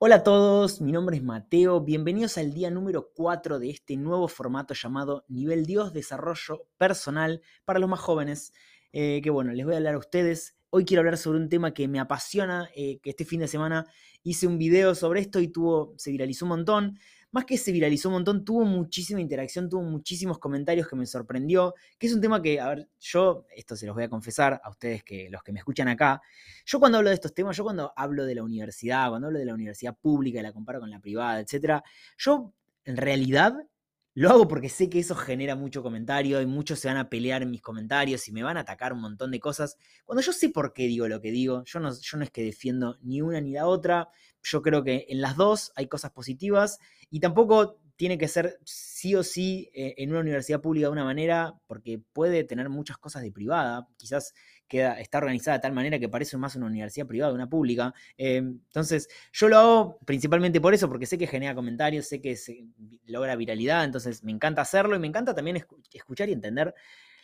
Hola a todos, mi nombre es Mateo, bienvenidos al día número 4 de este nuevo formato llamado Nivel Dios Desarrollo Personal para los más jóvenes, eh, que bueno, les voy a hablar a ustedes. Hoy quiero hablar sobre un tema que me apasiona, eh, que este fin de semana hice un video sobre esto y tuvo, se viralizó un montón más que se viralizó un montón, tuvo muchísima interacción, tuvo muchísimos comentarios que me sorprendió, que es un tema que, a ver, yo, esto se los voy a confesar a ustedes que los que me escuchan acá, yo cuando hablo de estos temas, yo cuando hablo de la universidad, cuando hablo de la universidad pública y la comparo con la privada, etcétera, yo en realidad lo hago porque sé que eso genera mucho comentario y muchos se van a pelear en mis comentarios y me van a atacar un montón de cosas. Cuando yo sé por qué digo lo que digo, yo no, yo no es que defiendo ni una ni la otra. Yo creo que en las dos hay cosas positivas y tampoco tiene que ser sí o sí eh, en una universidad pública de una manera, porque puede tener muchas cosas de privada. Quizás queda, está organizada de tal manera que parece más una universidad privada, una pública. Eh, entonces, yo lo hago principalmente por eso, porque sé que genera comentarios, sé que logra viralidad, entonces me encanta hacerlo y me encanta también escuchar y entender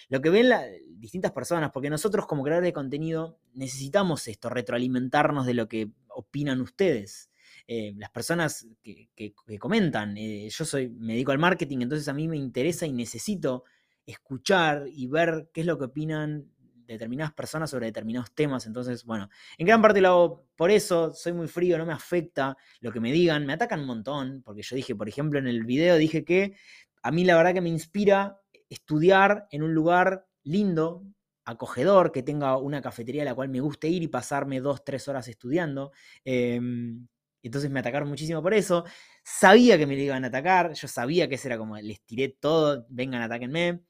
lo que ven las distintas personas, porque nosotros como creadores de contenido necesitamos esto, retroalimentarnos de lo que opinan ustedes. Eh, las personas que, comentan, eh, yo soy, me dedico al marketing, entonces a mí me interesa y necesito escuchar y ver qué es lo que opinan determinadas personas sobre determinados temas. Entonces, bueno, en gran parte lo hago por eso, soy muy frío, no me afecta lo que me digan, me atacan un montón, porque yo dije, por ejemplo, en el video dije que a mí la verdad que me inspira estudiar en un lugar lindo, acogedor, que tenga una cafetería a la cual me guste ir y pasarme dos, tres horas estudiando. Em, entonces me atacaron muchísimo por eso. Sabía que me iban a atacar, yo sabía que ese era como, les tiré todo, vengan, atáquenme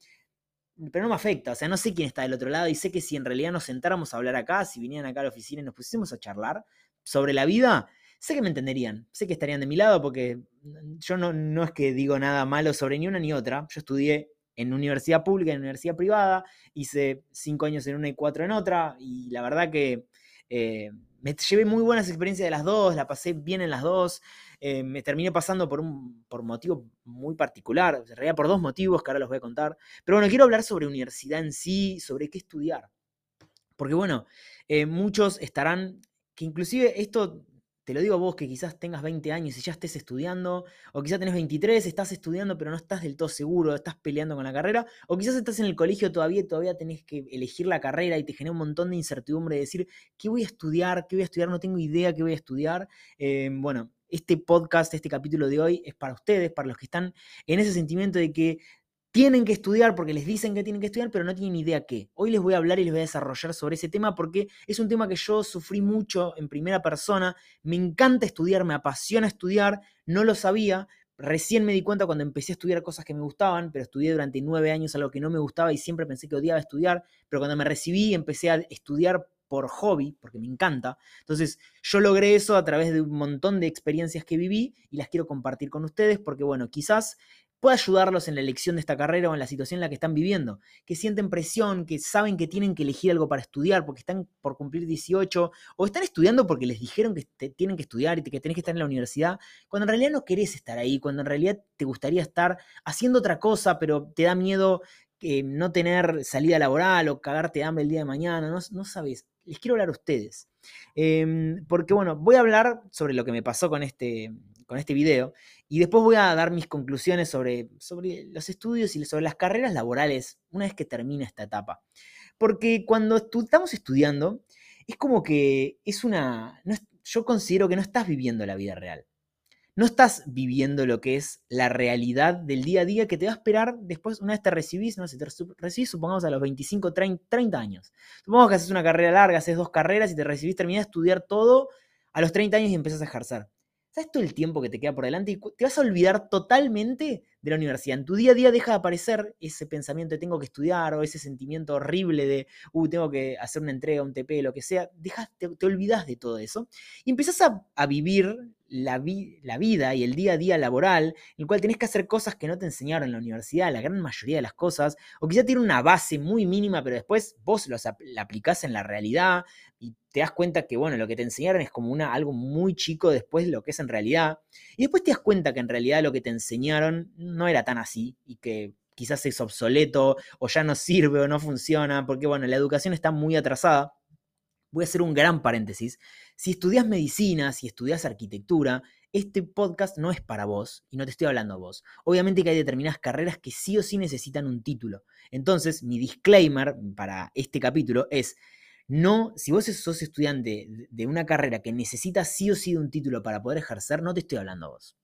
pero no me afecta, o sea, no sé quién está del otro lado y sé que si en realidad nos sentáramos a hablar acá, si vinieran acá a la oficina y nos pusiésemos a charlar sobre la vida, sé que me entenderían, sé que estarían de mi lado porque yo no, no es que digo nada malo sobre ni una ni otra, yo estudié en universidad pública, en universidad privada, hice cinco años en una y cuatro en otra y la verdad que... Eh, me llevé muy buenas experiencias de las dos, la pasé bien en las dos. Eh, me terminé pasando por un por motivo muy particular, en realidad por dos motivos que ahora los voy a contar. Pero bueno, quiero hablar sobre universidad en sí, sobre qué estudiar. Porque bueno, eh, muchos estarán, que inclusive esto te lo digo a vos que quizás tengas 20 años y ya estés estudiando, o quizás tenés 23, estás estudiando pero no estás del todo seguro, estás peleando con la carrera, o quizás estás en el colegio todavía y todavía tenés que elegir la carrera y te genera un montón de incertidumbre de decir, ¿qué voy a estudiar? ¿Qué voy a estudiar? No tengo idea qué voy a estudiar. Eh, bueno, este podcast, este capítulo de hoy es para ustedes, para los que están en ese sentimiento de que tienen que estudiar porque les dicen que tienen que estudiar, pero no tienen idea qué. Hoy les voy a hablar y les voy a desarrollar sobre ese tema porque es un tema que yo sufrí mucho en primera persona. Me encanta estudiar, me apasiona estudiar, no lo sabía. Recién me di cuenta cuando empecé a estudiar cosas que me gustaban, pero estudié durante nueve años algo que no me gustaba y siempre pensé que odiaba estudiar, pero cuando me recibí empecé a estudiar por hobby, porque me encanta. Entonces, yo logré eso a través de un montón de experiencias que viví y las quiero compartir con ustedes porque, bueno, quizás puede ayudarlos en la elección de esta carrera o en la situación en la que están viviendo, que sienten presión, que saben que tienen que elegir algo para estudiar porque están por cumplir 18 o están estudiando porque les dijeron que tienen que estudiar y que tenés que estar en la universidad, cuando en realidad no querés estar ahí, cuando en realidad te gustaría estar haciendo otra cosa, pero te da miedo eh, no tener salida laboral o cagarte de hambre el día de mañana, no, no sabes. Les quiero hablar a ustedes. Em, porque bueno, voy a hablar sobre lo que me pasó con este, con este video. Y después voy a dar mis conclusiones sobre, sobre los estudios y sobre las carreras laborales una vez que termine esta etapa. Porque cuando estamos estudiando, es como que es una... yo considero que no estás viviendo la vida real. No estás viviendo lo que es la realidad del día a día que te va a esperar después, una vez te recibís, no sé, te recibís supongamos a los 25, 30, años. Supongamos que haces una carrera larga, haces dos carreras y te recibís, terminás de estudiar todo a los 30 años y empezás a ejercer. ¿Sabes todo el tiempo que te queda por delante? Y te vas a olvidar totalmente de la universidad. En tu día a día deja de aparecer ese pensamiento de tengo que estudiar o ese sentimiento horrible de, uh, tengo que hacer una entrega, un TP, lo que sea. Dejas, te, olvidas de todo eso y empiezas a, vivir la, vida y el día a día laboral, en el cual tenés que hacer cosas que no te enseñaron en la universidad, la gran mayoría de las cosas, o quizá tiene una base muy mínima, pero después vos la aplicás en la realidad y te das cuenta que, bueno, lo que te enseñaron es como una, algo muy chico después de lo que es en realidad. Y después te das cuenta que en realidad lo que te enseñaron no era tan así y que quizás es obsoleto o ya no sirve o no funciona, porque, bueno, la educación está muy atrasada. voy a hacer un gran paréntesis. Si estudias medicina, si estudias arquitectura, este podcast no es para vos y no te estoy hablando a vos. Obviamente que hay determinadas carreras que sí o sí necesitan un título. Entonces, mi disclaimer para este capítulo es, no, si vos sos estudiante de una carrera que necesita sí o sí un título para poder ejercer, no te estoy hablando a vos.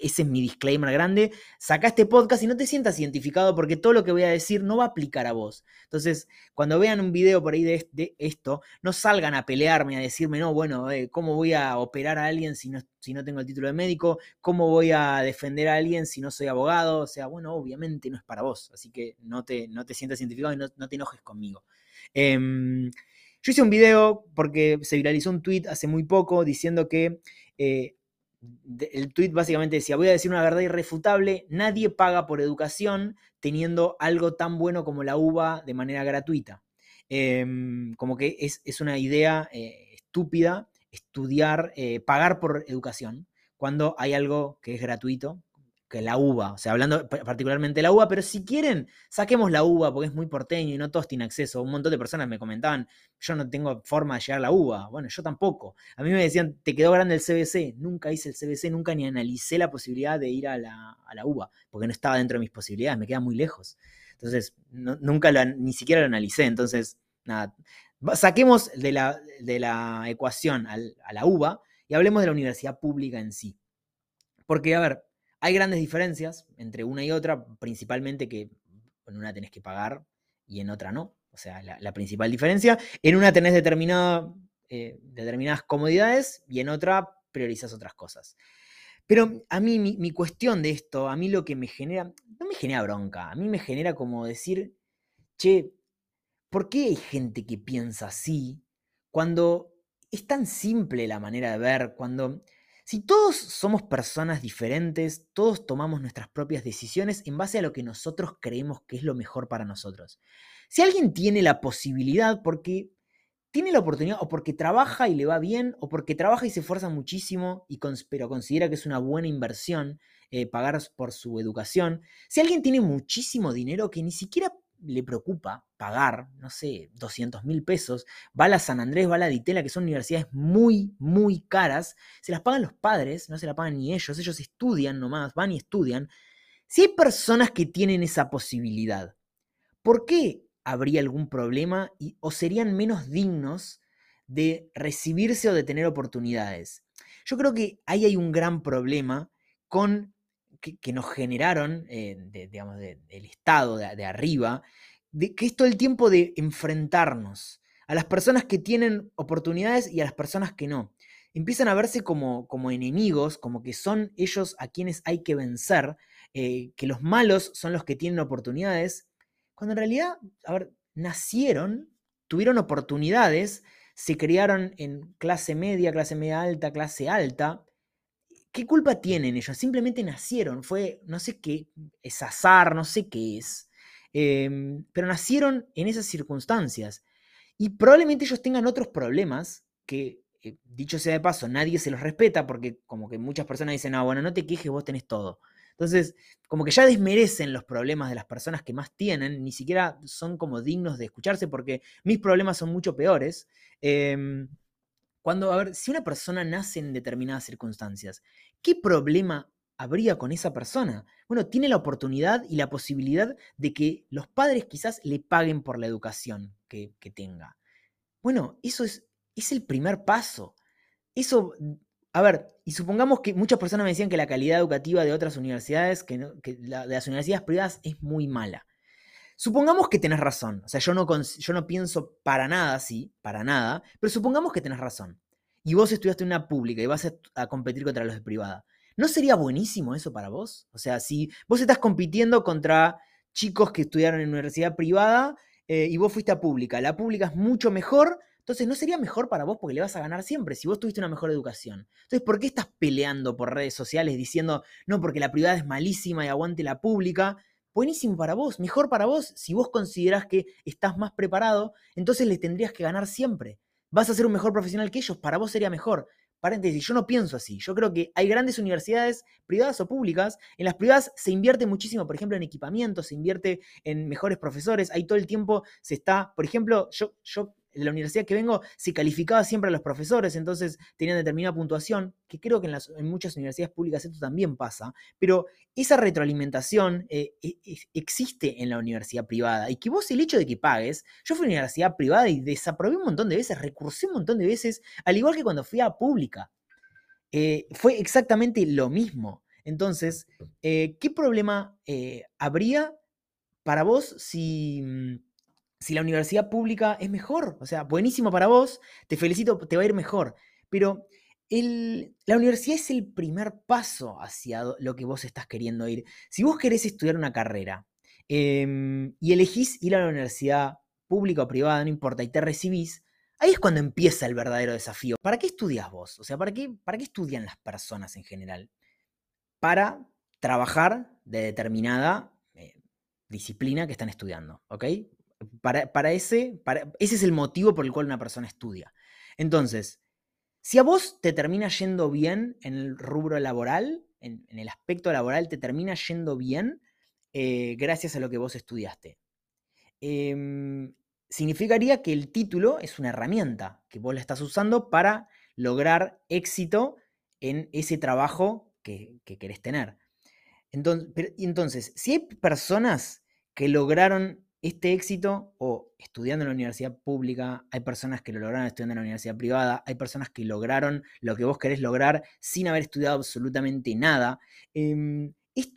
Ese es mi disclaimer grande. Saca este podcast y no te sientas identificado porque todo lo que voy a decir no va a aplicar a vos. Entonces, cuando vean un video por ahí de, esto, no salgan a pelearme, a decirme, no, bueno, eh, ¿cómo voy a operar a alguien si no, si no tengo el título de médico? ¿Cómo voy a defender a alguien si no soy abogado? O sea, bueno, obviamente no es para vos. Así que no te, no te sientas identificado y no, te enojes conmigo. Em, yo hice un video porque se viralizó un tweet hace muy poco diciendo que eh, el tweet básicamente decía, voy a decir una verdad irrefutable, nadie paga por educación teniendo algo tan bueno como la uva de manera gratuita. Em, como que es, una idea eh, estúpida estudiar, eh, pagar por educación, cuando hay algo que es gratuito, que la uva, o sea, hablando particularmente de la uva, pero si quieren, saquemos la uva porque es muy porteño y no todos tienen acceso. Un montón de personas me comentaban, yo no tengo forma de llegar a la uva. Bueno, yo tampoco. A mí me decían, te quedó grande el CBC. Nunca hice el CBC, nunca ni analicé la posibilidad de ir a la, uva, porque no estaba dentro de mis posibilidades, me queda muy lejos. Entonces, nunca ni siquiera lo analicé. Entonces, nada, saquemos de la, de la ecuación a la uva y hablemos de la universidad pública en sí. Porque, a ver, hay grandes diferencias entre una y otra, principalmente que en una tenés que pagar y en otra no. O sea, la, principal diferencia, en una tenés eh, determinadas comodidades y en otra priorizas otras cosas. Pero a mí, mi, mi, cuestión de esto, a mí lo que me genera, no me genera bronca, a mí me genera como decir, che, ¿por qué hay gente que piensa así cuando es tan simple la manera de ver, cuando si todos somos personas diferentes, todos tomamos nuestras propias decisiones en base a lo que nosotros creemos que es lo mejor para nosotros. Si alguien tiene la posibilidad porque tiene la oportunidad o porque trabaja y le va bien o porque trabaja y se esfuerza muchísimo y pero considera que es una buena inversión eh, pagar por su educación, si alguien tiene muchísimo dinero que ni siquiera le preocupa pagar, no sé, 200 mil pesos, va a la San Andrés, va a la Ditela, que son universidades muy, muy caras, se las pagan los padres, no se las pagan ni ellos, ellos estudian nomás, van y estudian. Si hay personas que tienen esa posibilidad, ¿por qué habría algún problema o serían menos dignos de recibirse o de tener oportunidades? Yo creo que ahí hay un gran problema con que, nos generaron, eh, digamos, del Estado de, arriba, de, que es todo el tiempo de enfrentarnos a las personas que tienen oportunidades y a las personas que no. Empiezan a verse como, como enemigos, como que son ellos a quienes hay que vencer, eh, que los malos son los que tienen oportunidades, cuando en realidad, a ver, nacieron, tuvieron oportunidades, se criaron en clase media, clase media alta, clase alta, ¿Qué culpa tienen ellos? Simplemente nacieron, fue, no sé qué, es azar, no sé qué es, em, pero nacieron en esas circunstancias. Y probablemente ellos tengan otros problemas que, eh, dicho sea de paso, nadie se los respeta porque como que muchas personas dicen, no, bueno, no te quejes, vos tenés todo. Entonces, como que ya desmerecen los problemas de las personas que más tienen, ni siquiera son como dignos de escucharse porque mis problemas son mucho peores. Em, cuando, a ver, si una persona nace en determinadas circunstancias, ¿qué problema habría con esa persona? Bueno, tiene la oportunidad y la posibilidad de que los padres quizás le paguen por la educación que, tenga. Bueno, eso es, es el primer paso. Eso, a ver, y supongamos que muchas personas me decían que la calidad educativa de otras universidades, que, de las universidades privadas es muy mala. Supongamos que tenés razón, o sea, yo no, yo no pienso para nada así, para nada, pero supongamos que tenés razón. Y vos estudiaste en una pública y vas a, competir contra los de privada. ¿No sería buenísimo eso para vos? O sea, si vos estás compitiendo contra chicos que estudiaron en universidad privada eh, y vos fuiste a pública, la pública es mucho mejor, entonces no sería mejor para vos porque le vas a ganar siempre si vos tuviste una mejor educación. Entonces, ¿por qué estás peleando por redes sociales diciendo, no, porque la privada es malísima y aguante la pública? Buenísimo para vos, mejor para vos. Si vos considerás que estás más preparado, entonces les tendrías que ganar siempre. Vas a ser un mejor profesional que ellos, para vos sería mejor. Paréntesis, yo no pienso así. Yo creo que hay grandes universidades, privadas o públicas. En las privadas se invierte muchísimo, por ejemplo, en equipamiento, se invierte en mejores profesores. Ahí todo el tiempo se está, por ejemplo, yo, yo la universidad que vengo se calificaba siempre a los profesores, entonces tenían determinada puntuación, que creo que en, muchas universidades públicas esto también pasa, pero esa retroalimentación eh, e, e, existe en la universidad privada y que vos el hecho de que pagues, yo fui a una universidad privada y desaprobé un montón de veces, recursé un montón de veces, al igual que cuando fui a pública. Eh, fue exactamente lo mismo. Entonces, eh, ¿qué problema habría para vos si mm, si la universidad pública es mejor, o sea, buenísimo para vos, te felicito, te va a ir mejor, pero la universidad es el primer paso hacia lo que vos estás queriendo ir. Si vos querés estudiar una carrera em, y elegís ir a la universidad pública o privada, no importa, y te recibís, ahí es cuando empieza el verdadero desafío. ¿Para qué estudias vos? O sea, ¿para qué, para qué estudian las personas en general? Para trabajar de determinada eh, disciplina que están estudiando, ¿ok? Para, ese, ese es el motivo por el cual una persona estudia. Entonces, si a vos te termina yendo bien en el rubro laboral, en, el aspecto laboral, te termina yendo bien eh, gracias a lo que vos estudiaste. Em, significaría que el título es una herramienta que vos la estás usando para lograr éxito en ese trabajo que, que querés tener. Entonces, entonces, si hay personas que lograron este éxito, o estudiando en la universidad pública, hay personas que lo lograron estudiando en la universidad privada, hay personas que lograron lo que vos querés lograr sin haber estudiado absolutamente nada. Em,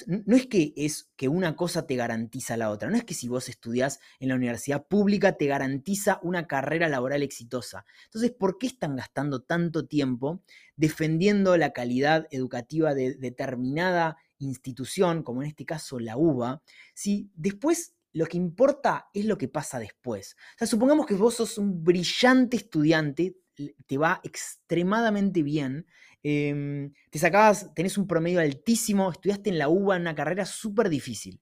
no es que es que una cosa te garantiza la otra, no es que si vos estudiás en la universidad pública te garantiza una carrera laboral exitosa. Entonces, ¿por qué están gastando tanto tiempo defendiendo la calidad educativa de determinada institución, como en este caso la UBA, si después lo que importa es lo que pasa después. O sea, supongamos que vos sos un brillante estudiante, te va extremadamente bien, em, te sacabas, tenés un promedio altísimo, estudiaste en la UBA en una carrera súper difícil,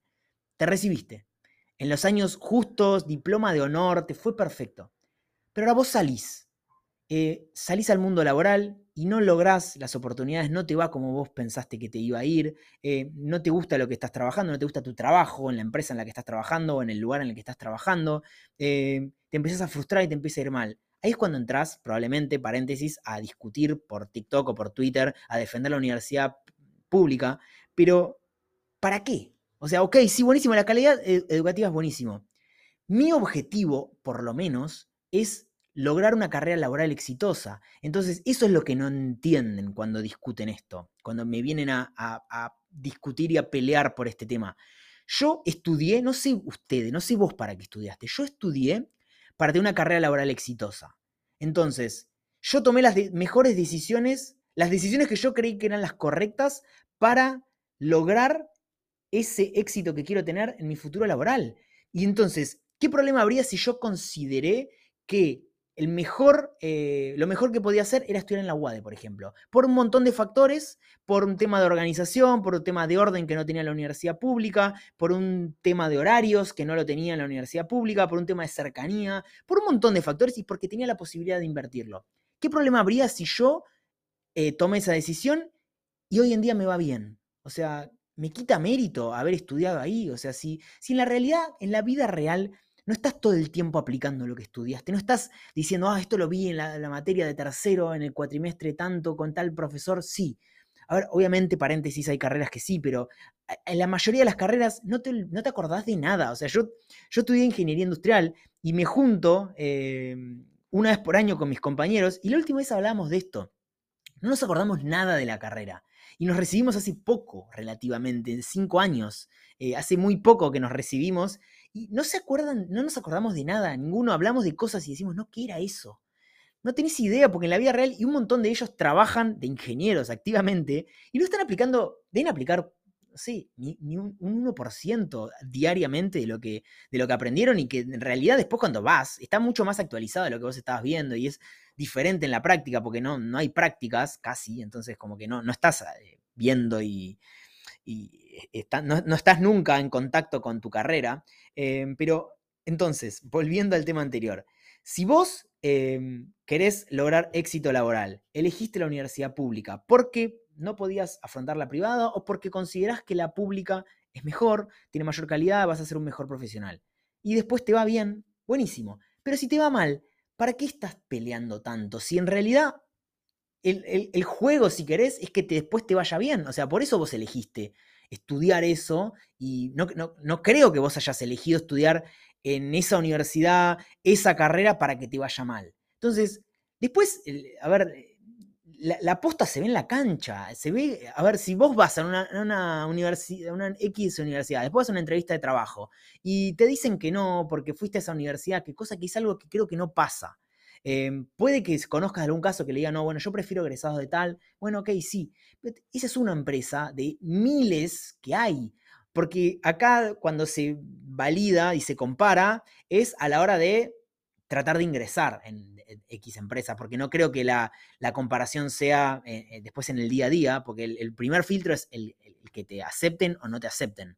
te recibiste. En los años justos, diploma de honor, te fue perfecto. Pero ahora vos salís, eh, salís al mundo laboral y no lográs las oportunidades, no te va como vos pensaste que te iba a ir, eh, no te gusta lo que estás trabajando, no te gusta tu trabajo en la empresa en la que estás trabajando o en el lugar en el que estás trabajando, eh, te empiezas a frustrar y te empieza a ir mal. Ahí es cuando entras, probablemente, paréntesis, a discutir por TikTok o por Twitter, a defender la universidad pública, pero ¿para qué? O sea, ok, sí, buenísimo, la calidad educativa es buenísimo. Mi objetivo, por lo menos, es lograr una carrera laboral exitosa. Entonces, eso es lo que no entienden cuando discuten esto, cuando me vienen a, discutir y a pelear por este tema. Yo estudié, no sé ustedes, no sé vos para qué estudiaste, yo estudié para tener una carrera laboral exitosa. Entonces, yo tomé las mejores decisiones, las decisiones que yo creí que eran las correctas para lograr ese éxito que quiero tener en mi futuro laboral. Y entonces, ¿qué problema habría si yo consideré que el mejor, eh, lo mejor que podía hacer era estudiar en la UADE, por ejemplo, por un montón de factores, por un tema de organización, por un tema de orden que no tenía la universidad pública, por un tema de horarios que no lo tenía en la universidad pública, por un tema de cercanía, por un montón de factores y porque tenía la posibilidad de invertirlo. ¿Qué problema habría si yo eh, tomé esa decisión y hoy en día me va bien? O sea, me quita mérito haber estudiado ahí. O sea, si, si en la realidad, en la vida real, no estás todo el tiempo aplicando lo que estudiaste, no estás diciendo, ah, esto lo vi en la, materia de tercero, en el cuatrimestre tanto, con tal profesor, sí. A ver, obviamente, paréntesis, hay carreras que sí, pero en la mayoría de las carreras no te, no te acordás de nada. O sea, yo, yo estudié ingeniería industrial y me junto em, una vez por año con mis compañeros y la última vez hablábamos de esto. No nos acordamos nada de la carrera. Y nos recibimos hace poco, relativamente, en cinco años. Eh, hace muy poco que nos recibimos y no se acuerdan, no nos acordamos de nada, ninguno hablamos de cosas y decimos, no, ¿qué era eso? No tenés idea, porque en la vida real y un montón de ellos trabajan de ingenieros activamente y no están aplicando, deben aplicar, no sé, ni, un, 1% diariamente de lo, que, de lo que aprendieron y que en realidad después cuando vas está mucho más actualizado de lo que vos estabas viendo y es diferente en la práctica porque no, no hay prácticas casi, entonces como que no, no estás eh, viendo y no, estás nunca en contacto con tu carrera. Em, pero entonces, volviendo al tema anterior, si vos em, querés lograr éxito laboral, elegiste la universidad pública porque no podías afrontar la privada o porque considerás que la pública es mejor, tiene mayor calidad, vas a ser un mejor profesional. Y después te va bien, buenísimo. Pero si te va mal, ¿para qué estás peleando tanto? Si en realidad el, juego, si querés, es que después te vaya bien. O sea, por eso vos elegiste estudiar eso y no, no, creo que vos hayas elegido estudiar en esa universidad, esa carrera para que te vaya mal. Entonces, después, a ver, la, la, aposta se ve en la cancha, se ve, a ver, si vos vas a una, universidad, una X universidad, después a una entrevista de trabajo y te dicen que no porque fuiste a esa universidad, que cosa que es algo que creo que no pasa. Em, puede que conozcas algún caso que le diga, no, bueno, yo prefiero egresados de tal. Bueno, ok, sí. esa es una empresa de miles que hay. Porque acá cuando se valida y se compara es a la hora de tratar de ingresar en, X empresa, porque no creo que la, comparación sea eh, eh, después en el día a día, porque el, primer filtro es el, que te acepten o no te acepten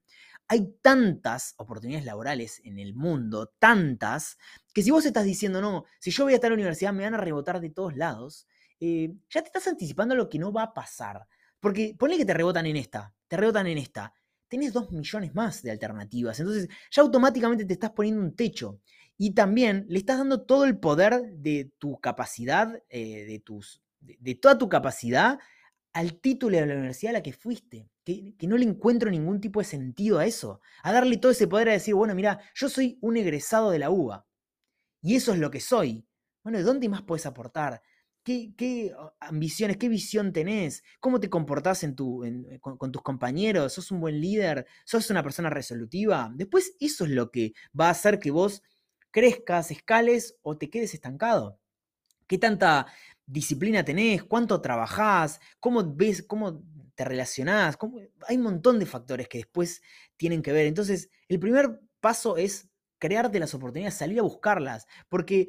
hay tantas oportunidades laborales en el mundo, tantas, que si vos estás diciendo, no, si yo voy a estar en la universidad me van a rebotar de todos lados, eh, ya te estás anticipando lo que no va a pasar. Porque ponle que te rebotan en esta, te rebotan en esta, tenés dos millones más de alternativas, entonces ya automáticamente te estás poniendo un techo. Y también le estás dando todo el poder de tu capacidad, eh, de, tus, de toda tu capacidad al título de la universidad a la que fuiste que, no le encuentro ningún tipo de sentido a eso. A darle todo ese poder a decir, bueno, mira, yo soy un egresado de la UBA. Y eso es lo que soy. Bueno, ¿de dónde más puedes aportar? ¿Qué, ambiciones, qué visión tenés? ¿Cómo te comportás en tu, con, con, tus compañeros? ¿Sos un buen líder? ¿Sos una persona resolutiva? Después eso es lo que va a hacer que vos crezcas, escales o te quedes estancado. ¿Qué tanta disciplina tenés? ¿Cuánto trabajás? ¿Cómo ves, cómo te relacionás, hay un montón de factores que después tienen que ver. Entonces, el primer paso es crearte las oportunidades, salir a buscarlas, porque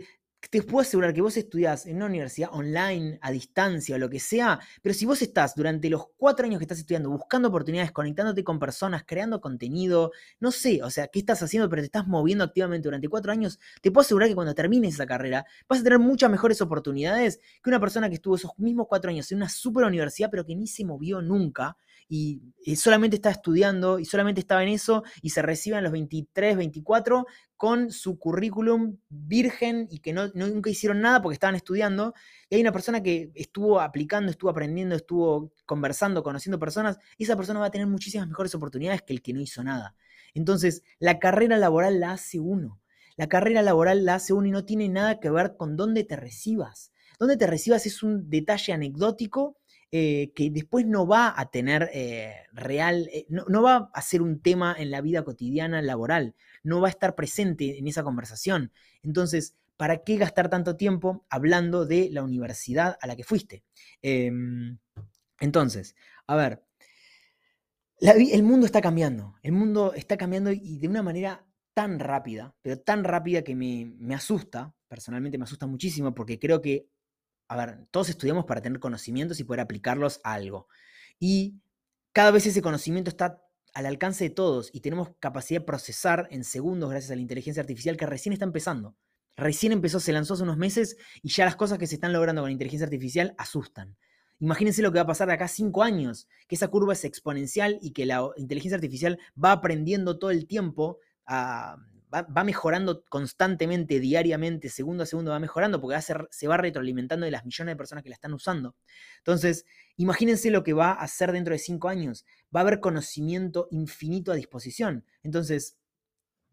te puedo asegurar que vos estudiás en una universidad online, a distancia o lo que sea, pero si vos estás durante los cuatro años que estás estudiando buscando oportunidades, conectándote con personas, creando contenido, no sé, o sea, qué estás haciendo, pero te estás moviendo activamente durante cuatro años, te puedo asegurar que cuando termines esa carrera vas a tener muchas mejores oportunidades que una persona que estuvo esos mismos cuatro años en una super universidad, pero que ni se movió nunca y, solamente está estudiando y solamente estaba en eso y se recibe a los 23, 24 con su currículum virgen y que no, nunca hicieron nada porque estaban estudiando. Y hay una persona que estuvo aplicando, estuvo aprendiendo, estuvo conversando, conociendo personas, y esa persona va a tener muchísimas mejores oportunidades que el que no hizo nada. Entonces, la carrera laboral la hace uno. La carrera laboral la hace uno y no tiene nada que ver con dónde te recibas. Dónde te recibas es un detalle anecdótico eh, que después no va a tener eh, real, eh, no, va a ser un tema en la vida cotidiana laboral, no va a estar presente en esa conversación. Entonces, ¿para qué gastar tanto tiempo hablando de la universidad a la que fuiste? Em, entonces, a ver, el mundo está cambiando, el mundo está cambiando y de una manera tan rápida, pero tan rápida que me, me asusta, personalmente me asusta muchísimo porque creo que a ver, todos estudiamos para tener conocimientos y poder aplicarlos a algo. Y cada vez ese conocimiento está al alcance de todos y tenemos capacidad de procesar en segundos gracias a la inteligencia artificial que recién está empezando. Recién empezó, se lanzó hace unos meses y ya las cosas que se están logrando con la inteligencia artificial asustan. Imagínense lo que va a pasar de acá cinco años, que esa curva es exponencial y que la inteligencia artificial va aprendiendo todo el tiempo a, va, mejorando constantemente, diariamente, segundo a segundo va mejorando, porque se va retroalimentando de las millones de personas que la están usando. Entonces, imagínense lo que va a hacer dentro de cinco años. Va a haber conocimiento infinito a disposición. Entonces,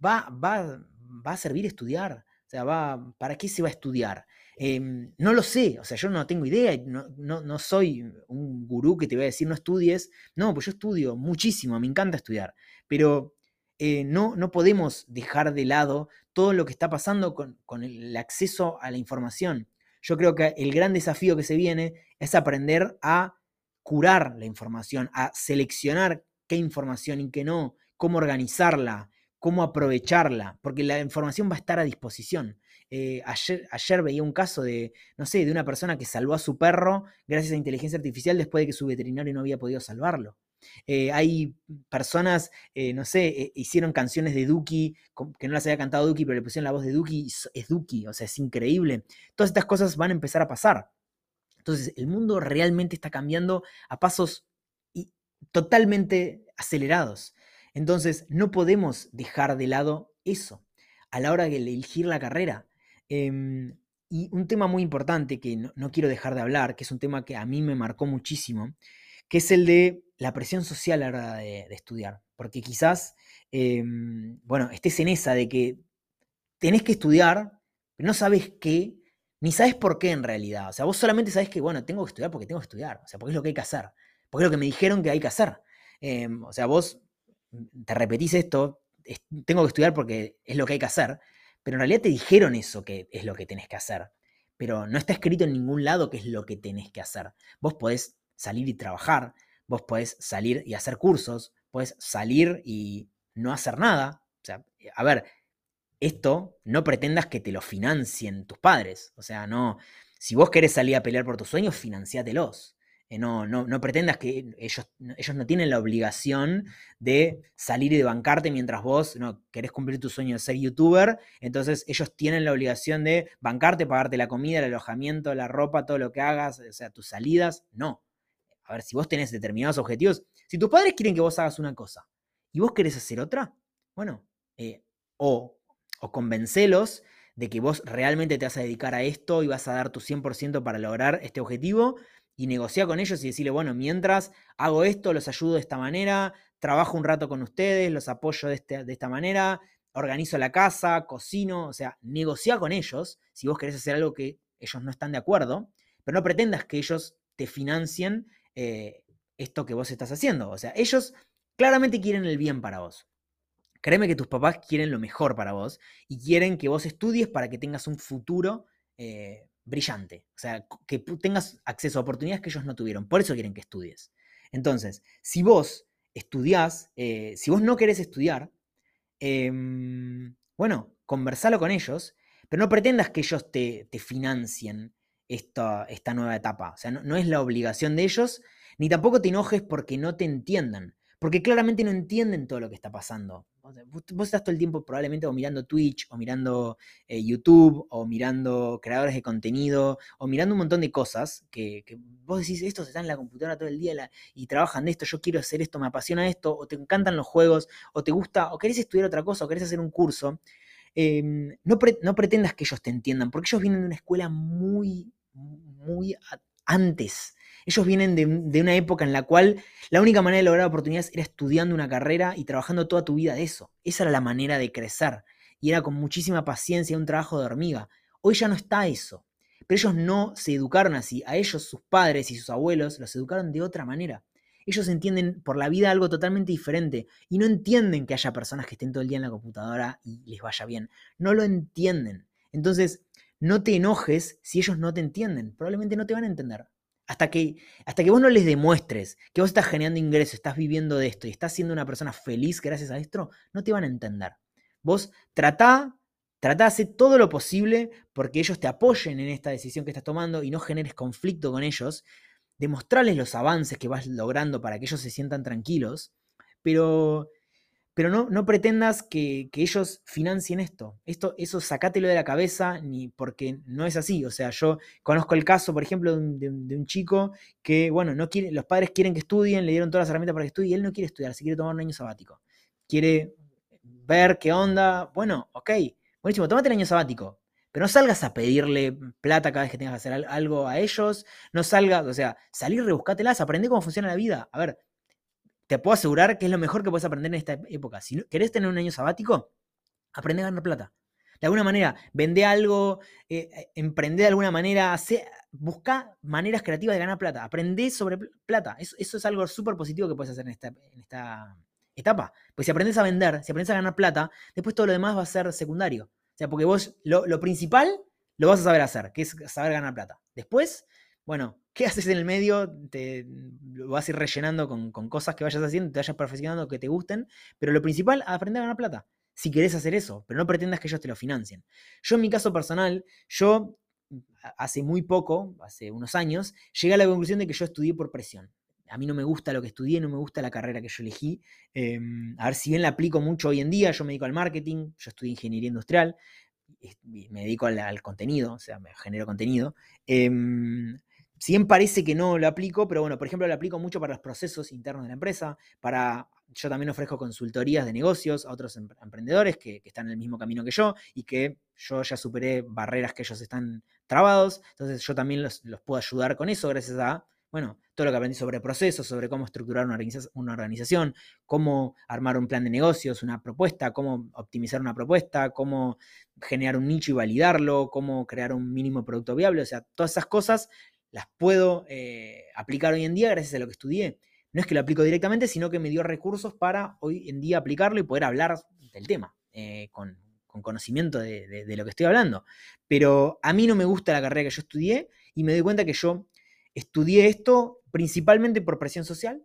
va, va, va a servir estudiar. O sea, va, ¿para qué se va a estudiar? Em, no lo sé, o sea, yo no tengo idea, no, no, no, soy un gurú que te va a decir no estudies. No, pues yo estudio muchísimo, me encanta estudiar. Pero eh, no, no podemos dejar de lado todo lo que está pasando con, el acceso a la información. Yo creo que el gran desafío que se viene es aprender a curar la información, a seleccionar qué información y qué no, cómo organizarla, cómo aprovecharla, porque la información va a estar a disposición. Eh, ayer, ayer, veía un caso de, no sé, de una persona que salvó a su perro gracias a inteligencia artificial después de que su veterinario no había podido salvarlo. Eh, hay personas, eh, no sé, eh, hicieron canciones de Duki, que no las había cantado Duki, pero le pusieron la voz de Duki, es Duki, o sea, es increíble. Todas estas cosas van a empezar a pasar. Entonces, el mundo realmente está cambiando a pasos totalmente acelerados. Entonces, no podemos dejar de lado eso a la hora de elegir la carrera. Em, Y un tema muy importante que no, quiero dejar de hablar, que es un tema que a mí me marcó muchísimo, que es el de la presión social a la hora de, estudiar. Porque quizás, em, bueno, estés en esa de que tenés que estudiar, pero no sabes qué, ni sabes por qué en realidad. O sea, vos solamente sabes que, bueno, tengo que estudiar porque tengo que estudiar. O sea, porque es lo que hay que hacer. Porque es lo que me dijeron que hay que hacer. Em, o sea, vos te repetís esto, tengo que estudiar porque es lo que hay que hacer, pero en realidad te dijeron eso que es lo que tenés que hacer. Pero no está escrito en ningún lado qué es lo que tenés que hacer. Vos podés salir y trabajar, vos podés salir y hacer cursos, podés salir y no hacer nada. O sea, a ver, esto no pretendas que te lo financien tus padres. O sea, no. Si vos querés salir a pelear por tus sueños, financiátelos. Eh, no, no, no, pretendas que ellos, ellos no tienen la obligación de salir y de bancarte mientras vos no querés cumplir tu sueño de ser youtuber. Entonces ellos tienen la obligación de bancarte, pagarte la comida, el alojamiento, la ropa, todo lo que hagas, o sea, tus salidas. No. A ver, si vos tenés determinados objetivos, si tus padres quieren que vos hagas una cosa y vos querés hacer otra, bueno, eh, o, o convencelos de que vos realmente te vas a dedicar a esto y vas a dar tu 100% para lograr este objetivo, y negociar con ellos y decirle, bueno, mientras hago esto, los ayudo de esta manera, trabajo un rato con ustedes, los apoyo de, este, de esta manera, organizo la casa, cocino, o sea, negocia con ellos si vos querés hacer algo que ellos no están de acuerdo, pero no pretendas que ellos te financien eh, esto que vos estás haciendo. O sea, ellos claramente quieren el bien para vos. Créeme que tus papás quieren lo mejor para vos y quieren que vos estudies para que tengas un futuro eh, brillante. O sea, que tengas acceso a oportunidades que ellos no tuvieron. Por eso quieren que estudies. Entonces, si vos estudiás, eh, si vos no querés estudiar, em, bueno, conversalo con ellos, pero no pretendas que ellos te, financien esta, esta, nueva etapa. O sea, no, no es la obligación de ellos, ni tampoco te enojes porque no te entiendan porque claramente no entienden todo lo que está pasando. Vos estás todo el tiempo probablemente o mirando Twitch, o mirando eh, YouTube, o mirando creadores de contenido, o mirando un montón de cosas que, vos decís, estos están en la computadora todo el día y trabajan de esto, yo quiero hacer esto, me apasiona esto, o te encantan los juegos, o te gusta, o querés estudiar otra cosa, o querés hacer un curso. Em, no, no pretendas que ellos te entiendan, porque ellos vienen de una escuela muy, muy antes ellos vienen de, una época en la cual la única manera de lograr oportunidades era estudiando una carrera y trabajando toda tu vida de eso. Esa era la manera de crecer. Y era con muchísima paciencia un trabajo de hormiga. Hoy ya no está eso. Pero ellos no se educaron así. A ellos, sus padres y sus abuelos, los educaron de otra manera. Ellos entienden por la vida algo totalmente diferente y no entienden que haya personas que estén todo el día en la computadora y les vaya bien. No lo entienden. Entonces, no te enojes si ellos no te entienden. Probablemente no te van a entender. Hasta que, hasta que vos no les demuestres que vos estás generando ingresos, estás viviendo de esto y estás siendo una persona feliz gracias a esto, no te van a entender. Vos tratá, tratá de hacer todo lo posible porque ellos te apoyen en esta decisión que estás tomando y no generes conflicto con ellos. Demostrarles los avances que vas logrando para que ellos se sientan tranquilos. Pero pero no, no pretendas que, ellos financien esto. esto. Eso sacátelo de la cabeza, ni porque no es así. O sea, yo conozco el caso, por ejemplo, de un, chico que, bueno, no quiere, los padres quieren que estudien, le dieron todas las herramientas para que estudie, y él no quiere estudiar, se quiere tomar un año sabático. Quiere ver qué onda. Bueno, ok, buenísimo, tómate el año sabático. Pero no salgas a pedirle plata cada vez que tengas que hacer algo a ellos. No salgas, o sea, salir, rebuscátelas, aprende cómo funciona la vida. A ver, te puedo asegurar que es lo mejor que puedes aprender en esta época. Si querés tener un año sabático, aprende a ganar plata. De alguna manera, vende algo, eh, eh, emprende de alguna manera, busca maneras creativas de ganar plata. Aprende sobre plata. Eso, es algo súper positivo que puedes hacer en esta, etapa. Pues si aprendes a vender, si aprendes a ganar plata, después todo lo demás va a ser secundario. O sea, porque vos lo, lo principal lo vas a saber hacer, que es saber ganar plata. Después, bueno, ¿qué haces en el medio? Te lo vas a ir rellenando con, cosas que vayas haciendo, te vayas perfeccionando, que te gusten, pero lo principal, aprender a ganar plata. Si querés hacer eso, pero no pretendas que ellos te lo financien. Yo en mi caso personal, yo hace muy poco, hace unos años, llegué a la conclusión de que yo estudié por presión. A mí no me gusta lo que estudié, no me gusta la carrera que yo elegí. Em, a ver, si bien la aplico mucho hoy en día, yo me dedico al marketing, yo estudié ingeniería industrial, me dedico al, contenido, o sea, me genero contenido. Em, si bien parece que no lo aplico, pero bueno, por ejemplo, lo aplico mucho para los procesos internos de la empresa, para, yo también ofrezco consultorías de negocios a otros emprendedores que, están en el mismo camino que yo y que yo ya superé barreras que ellos están trabados, entonces yo también los, puedo ayudar con eso gracias a, bueno, todo lo que aprendí sobre procesos, sobre cómo estructurar una organización, cómo armar un plan de negocios, una propuesta, cómo optimizar una propuesta, cómo generar un nicho y validarlo, cómo crear un mínimo producto viable, o sea, todas esas cosas las puedo eh, aplicar hoy en día gracias a lo que estudié. No es que lo aplico directamente, sino que me dio recursos para hoy en día aplicarlo y poder hablar del tema eh, con, conocimiento de, de, lo que estoy hablando. Pero a mí no me gusta la carrera que yo estudié y me doy cuenta que yo estudié esto principalmente por presión social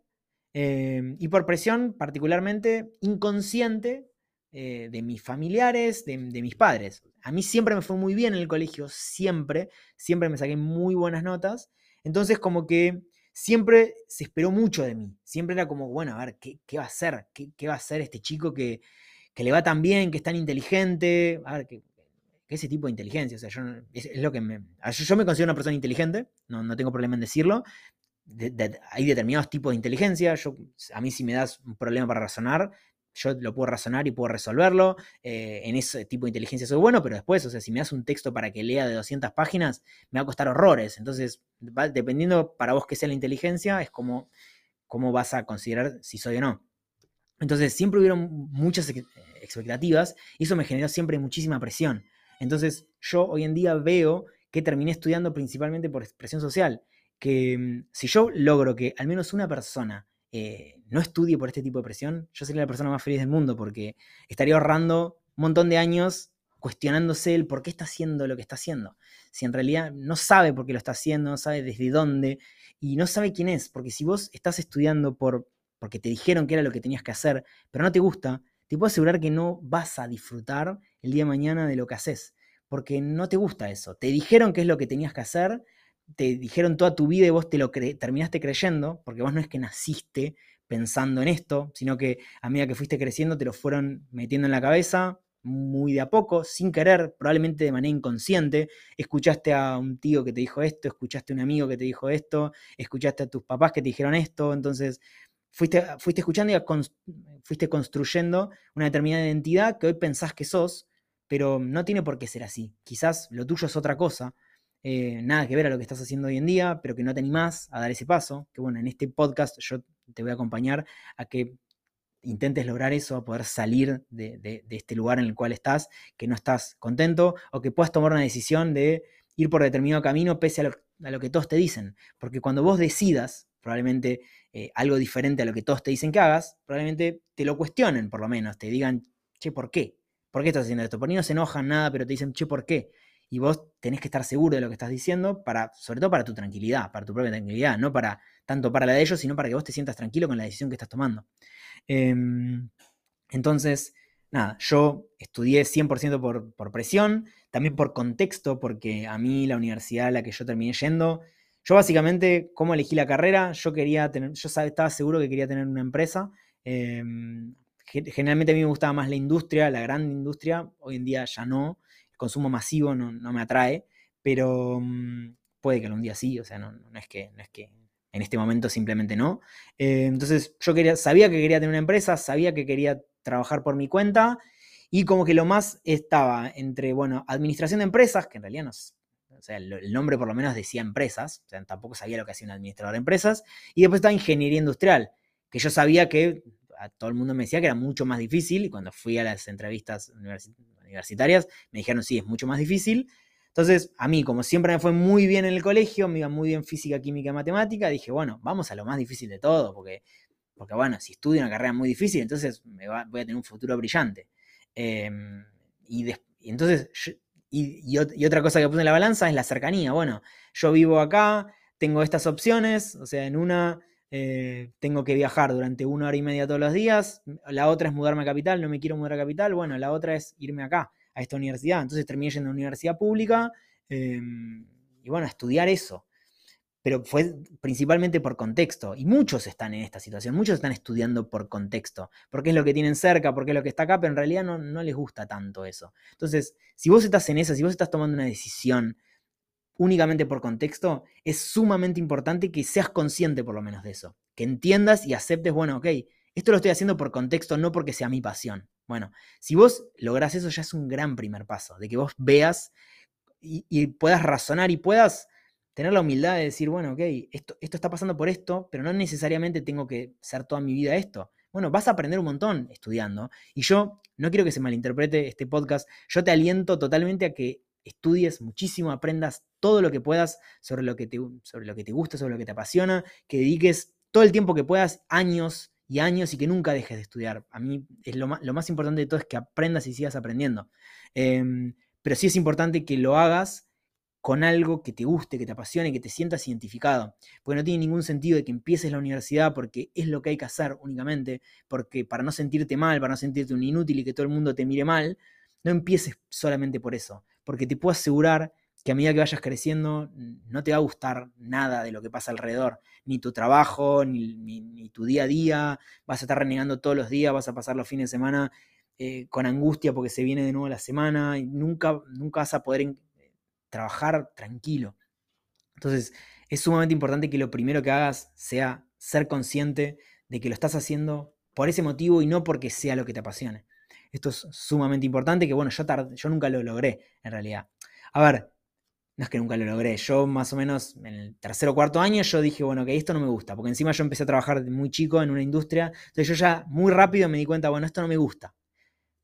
em, y por presión particularmente inconsciente eh, de mis familiares, de, mis padres. A mí siempre me fue muy bien en el colegio, siempre, siempre me saqué muy buenas notas. Entonces como que siempre se esperó mucho de mí. Siempre era como, bueno, a ver, ¿qué, va a hacer? ¿Qué, va a hacer este chico que, le va tan bien, que es tan inteligente? A ver, que, ese tipo de inteligencia. O sea, yo, es, lo que me. Yo, me considero una persona inteligente, no, no tengo problema en decirlo, hay determinados tipos de inteligencia. Yo, a mí si me das un problema para razonar, yo lo puedo razonar y puedo resolverlo. Eh, en ese tipo de inteligencia soy bueno, pero después, o sea, si me das un texto para que lea de 200 páginas, me va a costar horrores. Entonces, dependiendo para vos qué sea la inteligencia, es como cómo vas a considerar si soy o no. Entonces, siempre hubieron muchas expectativas y eso me generó siempre muchísima presión. Entonces, yo hoy en día veo que terminé estudiando principalmente por expresión social que mm, si yo logro que al menos una persona eh, no estudie por este tipo de presión, yo sería la persona más feliz del mundo porque estaría ahorrando un montón de años cuestionándose el por qué está haciendo lo que está haciendo. Si en realidad no sabe por qué lo está haciendo, no sabe desde dónde y no sabe quién es, porque si vos estás estudiando por, porque te dijeron que era lo que tenías que hacer, pero no te gusta, te puedo asegurar que no vas a disfrutar el día de mañana de lo que haces, porque no te gusta eso. Te dijeron qué es lo que tenías que hacer te dijeron toda tu vida y vos te lo terminaste creyendo, porque vos no es que naciste pensando en esto, sino que a medida que fuiste creciendo te lo fueron metiendo en la cabeza muy de a poco, sin querer, probablemente de manera inconsciente. Escuchaste a un tío que te dijo esto, escuchaste a un amigo que te dijo esto, escuchaste a tus papás que te dijeron esto, entonces fuiste, fuiste escuchando y fuiste construyendo una determinada identidad que hoy pensás que sos, pero no tiene por qué ser así. Quizás lo tuyo es otra cosa, eh, nada que ver a lo que estás haciendo hoy en día, pero que no te animás a dar ese paso, que bueno, en este podcast yo te voy a acompañar a que intentes lograr eso, a poder salir de, este lugar en el cual estás, que no estás contento, o que puedas tomar una decisión de ir por determinado camino pese a lo, que todos te dicen. Porque cuando vos decidas, probablemente eh, algo diferente a lo que todos te dicen que hagas, probablemente te lo cuestionen por lo menos, te digan, che, ¿por qué? ¿Por qué estás haciendo esto? Por ahí no se enojan nada, pero te dicen, che, ¿por qué? Y vos tenés que estar seguro de lo que estás diciendo, para, sobre todo para tu tranquilidad, para tu propia tranquilidad, no para tanto para la de ellos, sino para que vos te sientas tranquilo con la decisión que estás tomando. Em, entonces, nada, yo estudié 100% por, por presión, también por contexto, porque a mí la universidad a la que yo terminé yendo, yo básicamente, ¿cómo elegí la carrera? Yo quería tener, yo estaba seguro que quería tener una empresa. Em, generalmente a mí me gustaba más la industria, la gran industria, hoy en día ya no consumo masivo no, me atrae, pero mm, puede que algún día sí, o sea, no, es, que, no es que en este momento simplemente no. Eh, entonces yo quería, sabía que quería tener una empresa, sabía que quería trabajar por mi cuenta y como que lo más estaba entre, bueno, administración de empresas, que en realidad no, o sea, el, nombre por lo menos decía empresas, o sea, tampoco sabía lo que hacía un administrador de empresas, y después estaba ingeniería industrial, que yo sabía que a todo el mundo me decía que era mucho más difícil, y cuando fui a las entrevistas universitarias, me dijeron, sí, es mucho más difícil. Entonces, a mí, como siempre me fue muy bien en el colegio, me iba muy bien física, química, matemática, dije, bueno, vamos a lo más difícil de todo, porque, porque bueno, si estudio una carrera muy difícil, entonces me voy a tener un futuro brillante. Em, y, entonces, y, otra cosa que puse en la balanza es la cercanía. Bueno, yo vivo acá, tengo estas opciones, o sea, en una eh, tengo que viajar durante una hora y media todos los días, la otra es mudarme a capital, no me quiero mudar a capital, bueno, la otra es irme acá, a esta universidad. Entonces terminé yendo a una universidad pública em, y bueno, a estudiar eso. Pero fue principalmente por contexto. Y muchos están en esta situación, muchos están estudiando por contexto, porque es lo que tienen cerca, porque es lo que está acá, pero en realidad no, no les gusta tanto eso. Entonces, si vos estás en esa, si vos estás tomando una decisión únicamente por contexto, es sumamente importante que seas consciente por lo menos de eso, que entiendas y aceptes, bueno, ok, esto lo estoy haciendo por contexto, no porque sea mi pasión. Bueno, si vos lográs eso ya es un gran primer paso, de que vos veas y, puedas razonar y puedas tener la humildad de decir, bueno, ok, esto, esto está pasando por esto, pero no necesariamente tengo que ser toda mi vida esto. Bueno, vas a aprender un montón estudiando. Y yo no quiero que se malinterprete este podcast. Yo te aliento totalmente a que estudies muchísimo, aprendas todo lo que puedas sobre lo que te, sobre lo que te gusta, sobre lo que te apasiona, que dediques todo el tiempo que puedas, años y años, y que nunca dejes de estudiar. A mí es lo, más, importante de todo es que aprendas y sigas aprendiendo. Em, pero sí es importante que lo hagas con algo que te guste, que te apasione, que te sientas identificado. Porque no tiene ningún sentido de que empieces la universidad porque es lo que hay que hacer únicamente, porque para no sentirte mal, para no sentirte un inútil y que todo el mundo te mire mal, no empieces solamente por eso, porque te puedo asegurar que a medida que vayas creciendo no te va a gustar nada de lo que pasa alrededor, ni tu trabajo, ni, tu día a día, vas a estar renegando todos los días, vas a pasar los fines de semana eh, con angustia porque se viene de nuevo la semana y nunca, nunca vas a poder eh, trabajar tranquilo. Entonces, es sumamente importante que lo primero que hagas sea ser consciente de que lo estás haciendo por ese motivo y no porque sea lo que te apasione. Esto es sumamente importante, que bueno, yo, nunca lo logré en realidad. A ver, no es que nunca lo logré. Yo más o menos en el tercer o cuarto año yo dije, bueno, que esto no me gusta, porque encima yo empecé a trabajar muy chico en una industria, entonces yo ya muy rápido me di cuenta, bueno, esto no me gusta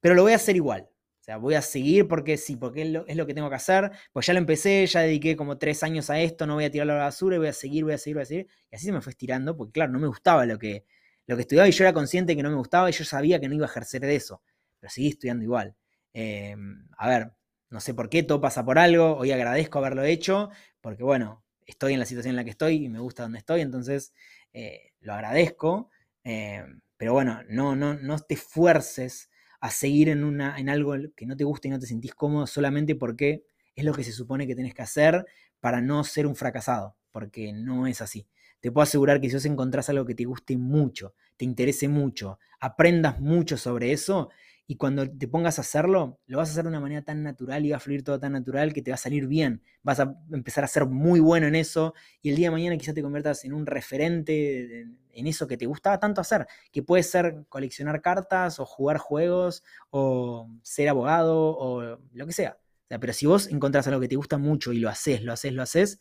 pero lo voy a hacer igual. O sea, voy a seguir porque sí, porque es lo, que tengo que hacer. Pues ya lo empecé, ya dediqué como tres años a esto, no voy a tirarlo a la basura y voy a seguir, voy a seguir, voy a seguir. Y así se me fue estirando, porque claro, no me gustaba lo que, lo que estudiaba y yo era consciente que no me gustaba y yo sabía que no iba a ejercer de eso. Pero seguí estudiando igual. Em, a ver, no sé por qué, todo pasa por algo. Hoy agradezco haberlo hecho, porque bueno, estoy en la situación en la que estoy y me gusta donde estoy, entonces eh, lo agradezco. Em, pero bueno, no, no, no te esfuerces a seguir en, una, en algo que no te gusta y no te sentís cómodo solamente porque es lo que se supone que tenés que hacer para no ser un fracasado, porque no es así. Te puedo asegurar que si vos encontrás algo que te guste mucho, te interese mucho, aprendas mucho sobre eso, y cuando te pongas a hacerlo, lo vas a hacer de una manera tan natural y va a fluir todo tan natural que te va a salir bien. Vas a empezar a ser muy bueno en eso y el día de mañana quizás te conviertas en un referente en eso que te gustaba tanto hacer, que puede ser coleccionar cartas o jugar juegos o ser abogado o lo que sea. pero si vos encontrás algo que te gusta mucho y lo haces, lo haces, lo haces,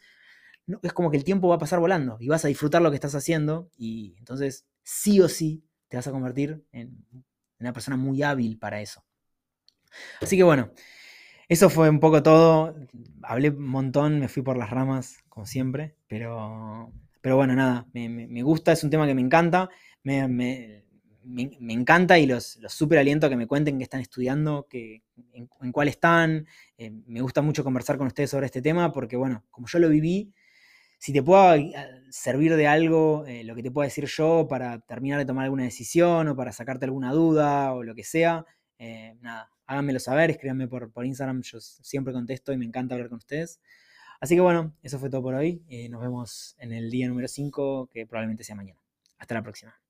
es como que el tiempo va a pasar volando y vas a disfrutar lo que estás haciendo y entonces sí o sí te vas a convertir en una persona muy hábil para eso. Así que bueno, eso fue un poco todo. Hablé un montón, me fui por las ramas, como siempre, pero, pero bueno, nada, me, gusta, es un tema que me encanta, me, encanta y los, los súper aliento que me cuenten que están estudiando, que, en, cuál están. Eh, me gusta mucho conversar con ustedes sobre este tema porque, bueno, como yo lo viví, si te puedo eh, servir de algo, eh, lo que te pueda decir yo para terminar de tomar alguna decisión o para sacarte alguna duda o lo que sea, eh, nada, háganmelo saber, escríbanme por, por, Instagram, yo siempre contesto y me encanta hablar con ustedes. Así que bueno, eso fue todo por hoy. nos vemos en el día número 5, que probablemente sea mañana. Hasta la próxima.